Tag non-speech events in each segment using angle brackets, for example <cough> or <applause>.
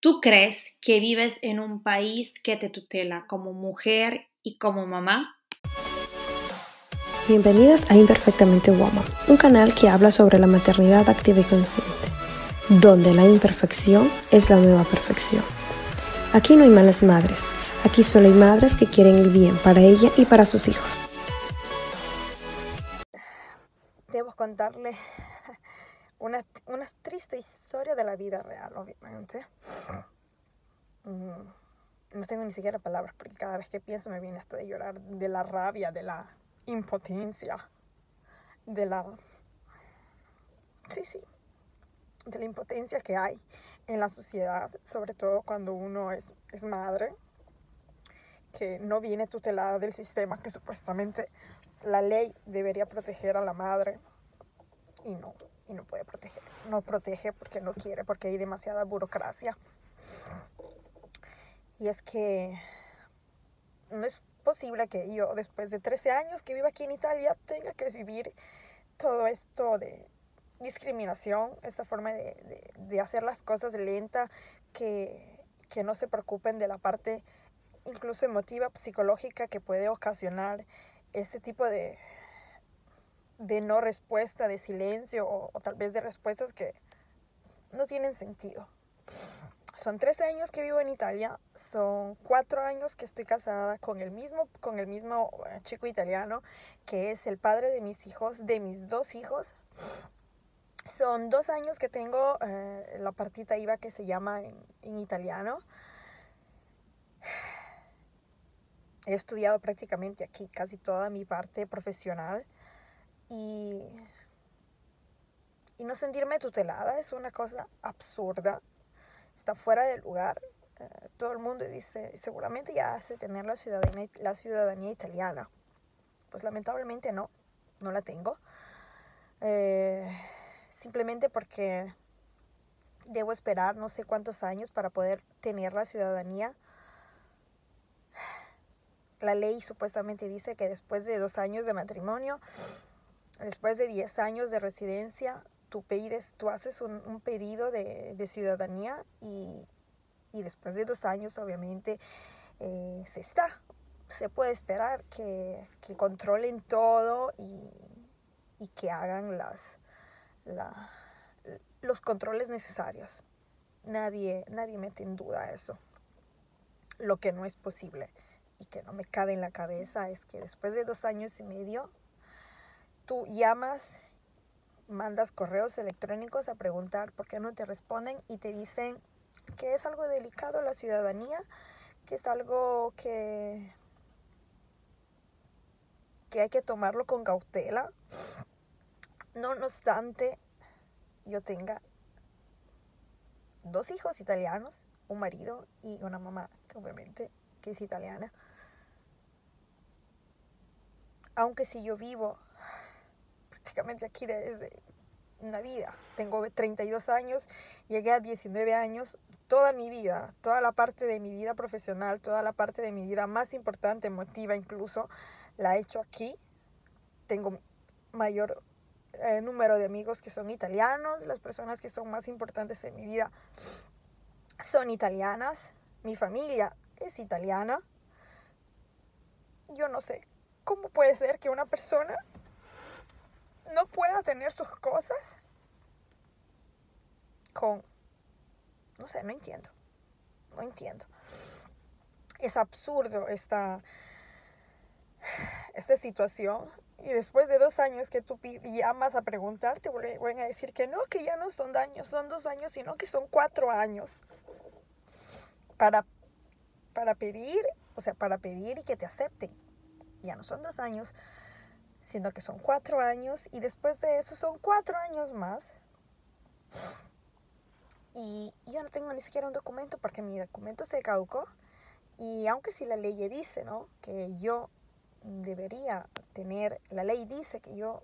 ¿Tú crees que vives en un país que te tutela como mujer y como mamá? Bienvenidas a Imperfectamente Woman, un canal que habla sobre la maternidad activa y consciente, donde la imperfección es la nueva perfección. Aquí no hay malas madres, aquí solo hay madres que quieren el bien para ella y para sus hijos. Debo contarle una, una triste historia de la vida real, obviamente. Mm, no tengo ni siquiera palabras porque cada vez que pienso me viene hasta de llorar de la rabia, de la impotencia, de la... Sí, sí, de la impotencia que hay en la sociedad, sobre todo cuando uno es, es madre, que no viene tutelada del sistema que supuestamente la ley debería proteger a la madre y no y no puede proteger. No protege porque no quiere, porque hay demasiada burocracia. Y es que no es posible que yo, después de 13 años que vivo aquí en Italia, tenga que vivir todo esto de discriminación, esta forma de, de, hacer las cosas lenta, que, que no se preocupen de la parte incluso emotiva, psicológica que puede ocasionar este tipo de, de no respuesta, de silencio o, tal vez de respuestas que no tienen sentido. Son 13 años que vivo en Italia, son 4 años que estoy casada con el mismo, con el mismo eh, chico italiano, que es el padre de mis hijos, de mis dos hijos. Son dos años que tengo eh, la partita IVA que se llama en, en italiano. He estudiado prácticamente aquí casi toda mi parte profesional y, y no sentirme tutelada es una cosa absurda, está fuera de lugar. Eh, todo el mundo dice, seguramente ya hace tener la ciudadanía, la ciudadanía italiana. Pues lamentablemente no, no la tengo. Eh, simplemente porque debo esperar no sé cuántos años para poder tener la ciudadanía. La ley supuestamente dice que después de dos años de matrimonio después de 10 años de residencia, tú, tú haces un, pedido de, ciudadanía y, después de dos años obviamente eh, se está. Se puede esperar que, controlen todo y, que hagan las, los controles necesarios. Nadie, nadie mete en duda eso. Lo que no es posible y que no me cabe en la cabeza es que después de dos años y medio tú llamas, mandas correos electrónicos a preguntar por qué no te responden y te dicen que es algo delicado la ciudadanía, que es algo que, que hay que tomarlo con cautela. No, no obstante, yo tenga dos hijos italianos, un marido y una mamá, que obviamente que es italiana. Aunque si yo vivo prácticamente aquí desde una vida. Tengo 32 años, llegué a 19 años, toda mi vida, toda la parte de mi vida profesional, toda la parte de mi vida más importante, emotiva incluso, la he hecho aquí. Tengo mayor eh, número de amigos que son italianos, las personas que son más importantes en mi vida son italianas, mi familia es italiana. Yo no sé, ¿cómo puede ser que una persona no pueda tener sus cosas con... No sé, no entiendo. No entiendo. Es absurdo esta, esta situación. Y después de dos años que tú llamas a preguntarte, vuelven a decir que no, que ya no son años, son dos años, sino que son cuatro años. Para, para pedir, o sea, para pedir y que te acepten. Ya no son dos años, sino que son cuatro años y después de eso son cuatro años más. Y yo no tengo ni siquiera un documento porque mi documento se caducó. Y aunque si la ley dice, ¿no? Que yo debería tener, la ley dice que yo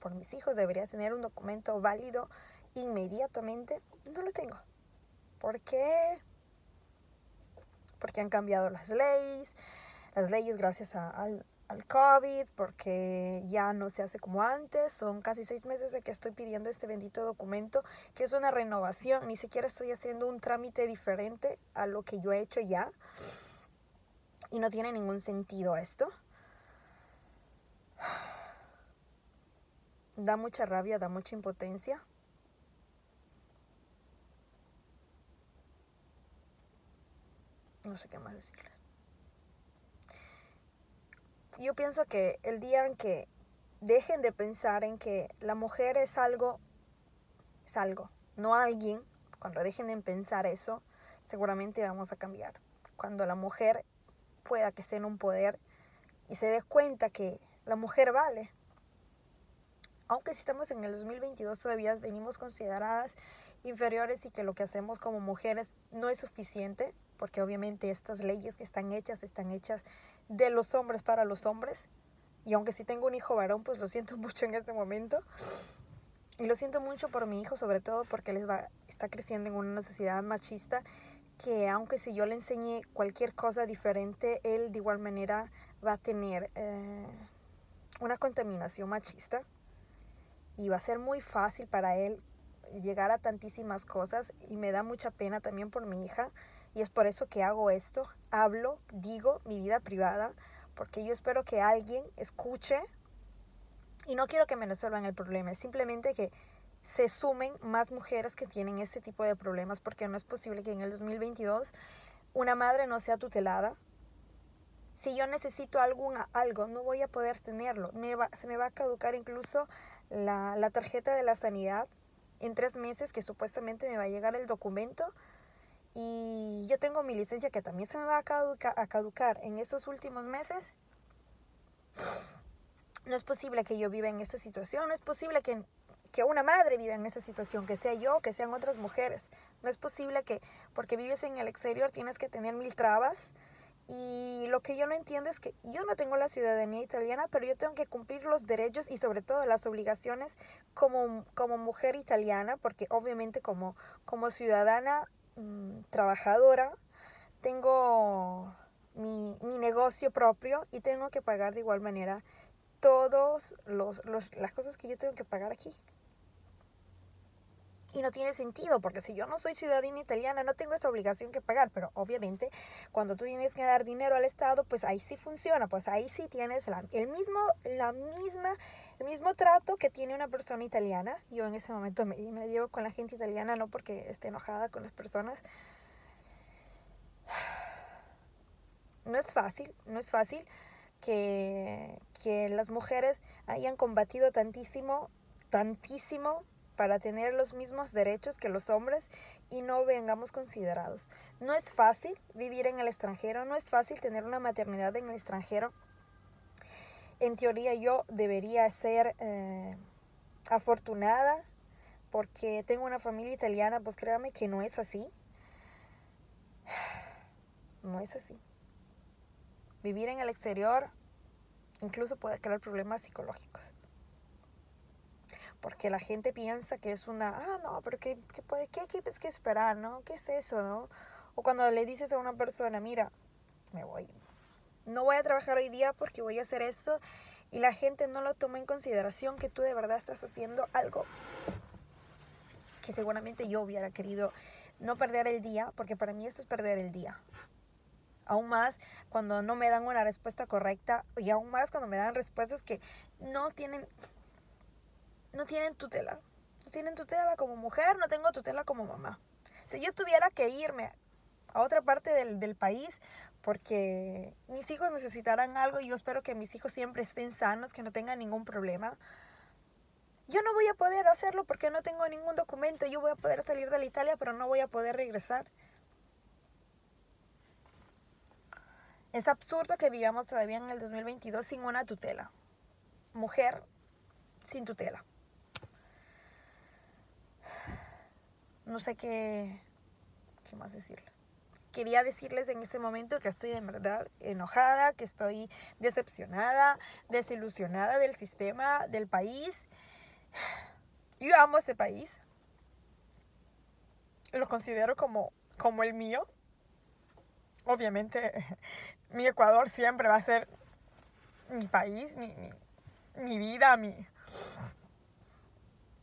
por mis hijos debería tener un documento válido inmediatamente, no lo tengo. ¿Por qué? Porque han cambiado las leyes, las leyes gracias a, al COVID, porque ya no se hace como antes. Son casi seis meses de que estoy pidiendo este bendito documento, que es una renovación. Ni siquiera estoy haciendo un trámite diferente a lo que yo he hecho ya. Y no tiene ningún sentido esto. <sighs> Da mucha rabia, da mucha impotencia. No sé qué más decirles. Yo pienso que el día en que dejen de pensar en que la mujer es algo, es algo, no alguien, cuando dejen de pensar eso, seguramente vamos a cambiar. Cuando la mujer pueda que esté en un poder y se dé cuenta que la mujer vale. Aunque si estamos en el 2022 todavía venimos consideradas inferiores y que lo que hacemos como mujeres no es suficiente, porque obviamente estas leyes que están hechas están hechas de los hombres para los hombres. Y aunque si tengo un hijo varón, pues lo siento <laughs> mucho en este momento. Y lo siento mucho por mi hijo, sobre todo porque él va, está creciendo en una sociedad machista que aunque si yo le enseñe cualquier cosa diferente, él de igual manera va a tener eh, una contaminación machista y va a ser muy fácil para él llegar a tantísimas cosas y me da mucha pena también por mi hija y es por eso que hago esto, hablo, digo mi vida privada, porque yo espero que alguien escuche y no quiero que me resuelvan el problema, es simplemente que se sumen más mujeres que tienen este tipo de problemas, porque no es posible que en el 2022 una madre no sea tutelada. Si yo necesito algún, algo, no voy a poder tenerlo. Se me va a caducar incluso la, la tarjeta de la sanidad en tres meses que supuestamente me va a llegar el documento y yo tengo mi licencia que también se me va a, a caducar en estos últimos meses. No es posible que yo viva en esta situación, no es posible que que una madre viva en esa situación, que sea yo, que sean otras mujeres. No es posible que porque vives en el exterior tienes que tener mil trabas. Y lo que yo no entiendo es que yo no tengo la ciudadanía italiana, pero yo tengo que cumplir los derechos y sobre todo las obligaciones como, como mujer italiana, porque obviamente como, como ciudadana mm, trabajadora tengo mi, mi, negocio propio y tengo que pagar de igual manera todas las cosas que yo tengo que pagar aquí. Y no tiene sentido, porque si yo no soy ciudadana italiana, no tengo esa obligación que pagar. Pero obviamente, cuando tú tienes que dar dinero al Estado, pues ahí sí funciona, pues ahí sí tienes el mismo, la misma, el mismo trato que tiene una persona italiana. Yo en ese momento me, llevo con la gente italiana, no porque esté enojada con las personas. No es fácil, no es fácil que, que las mujeres hayan combatido tantísimo, tantísimo para tener los mismos derechos que los hombres y no vengamos considerados. No es fácil vivir en el extranjero, no es fácil tener una maternidad en el extranjero. En teoría yo debería ser eh, afortunada porque tengo una familia italiana, pues créame que no es así. <sighs> No es así. Vivir en el exterior incluso puede crear problemas psicológicos porque la gente piensa que es una, ah, no, pero ¿qué, qué puede, qué, qué que esperar, no? ¿Qué es eso, no? O cuando le dices a una persona, mira, me voy, no voy a trabajar hoy día porque voy a hacer esto, y la gente no lo toma en consideración que tú de verdad estás haciendo algo que seguramente yo hubiera querido no perder el día, porque para mí eso es perder el día. Aún más cuando no me dan una respuesta correcta y aún más cuando me dan respuestas que no tienen no tienen tutela. No tienen tutela como mujer, no tengo tutela como mamá. Si yo tuviera que irme a otra parte del, país porque mis hijos necesitarán algo y yo espero que mis hijos siempre estén sanos, que no tengan ningún problema. Yo no voy a poder hacerlo porque no tengo ningún documento. Yo voy a poder salir de la Italia, pero no voy a poder regresar. Es absurdo que vivamos todavía en el 2022 sin una tutela. Mujer sin tutela. no sé qué, qué más decirle. Quería decirles en este momento que estoy de verdad enojada, que estoy decepcionada, desilusionada del sistema, del país. Yo amo este país. Lo considero como, como el mío. Obviamente, <laughs> mi Ecuador siempre va a ser mi país, mi, mi, mi vida, mi...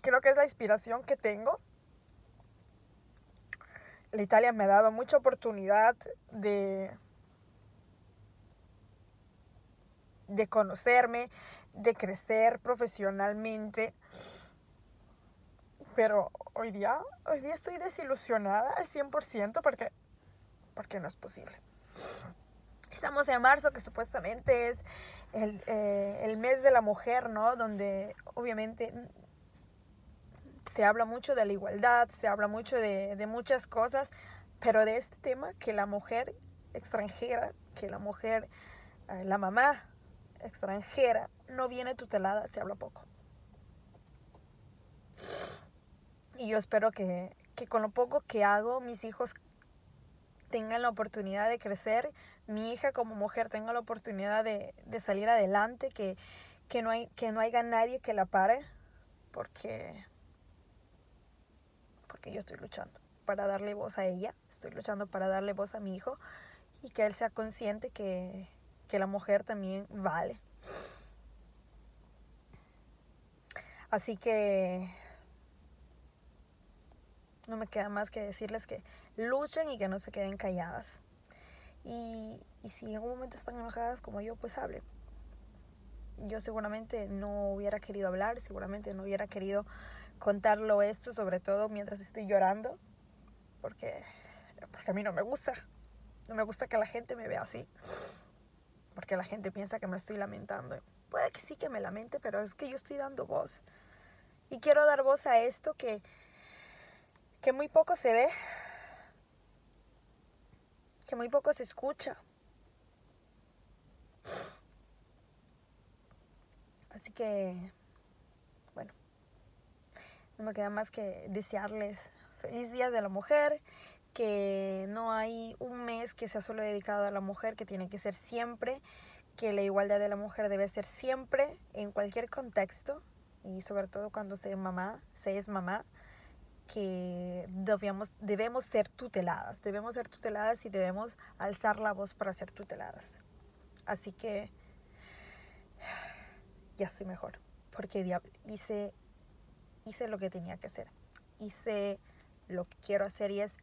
Creo que es la inspiración que tengo. La Italia me ha dado mucha oportunidad de, conocerme, de crecer profesionalmente. Pero hoy día, hoy día estoy desilusionada al 100% porque, porque no es posible. Estamos en marzo, que supuestamente es el, eh, el mes de la mujer, ¿no? Donde obviamente se habla mucho de la igualdad, se habla mucho de, muchas cosas, pero de este tema que la mujer extranjera, que la mujer, eh, la mamá extranjera no viene tutelada, se habla poco. Y yo espero que, que con lo poco que hago, mis hijos tengan la oportunidad de crecer, mi hija como mujer tenga la oportunidad de, de salir adelante, que, que, no hay, que no haya nadie que la pare, porque, porque yo estoy luchando para darle voz a ella, estoy luchando para darle voz a mi hijo y que él sea consciente que, que la mujer también vale. Así que no me queda más que decirles que luchen y que no se queden calladas. Y, y si en un momento están enojadas como yo, pues hablen. Yo seguramente no hubiera querido hablar, seguramente no hubiera querido contarlo esto, sobre todo mientras estoy llorando, porque, porque a mí no me gusta. No me gusta que la gente me vea así, porque la gente piensa que me estoy lamentando. Puede que sí que me lamente, pero es que yo estoy dando voz. Y quiero dar voz a esto que, que muy poco se ve, que muy poco se escucha. Así que, no me queda más que desearles feliz Día de la Mujer, que no hay un mes que sea solo dedicado a la mujer, que tiene que ser siempre, que la igualdad de la mujer debe ser siempre, en cualquier contexto, y sobre todo cuando se mamá, se es mamá, que debemos, debemos ser tuteladas, debemos ser tuteladas y debemos alzar la voz para ser tuteladas. Así que <sighs> ya estoy mejor, porque hice, hice lo que tenía que hacer. Hice lo que quiero hacer y es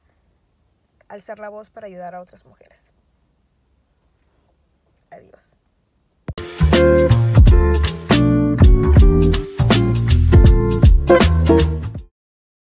alzar la voz para ayudar a otras mujeres. Adiós.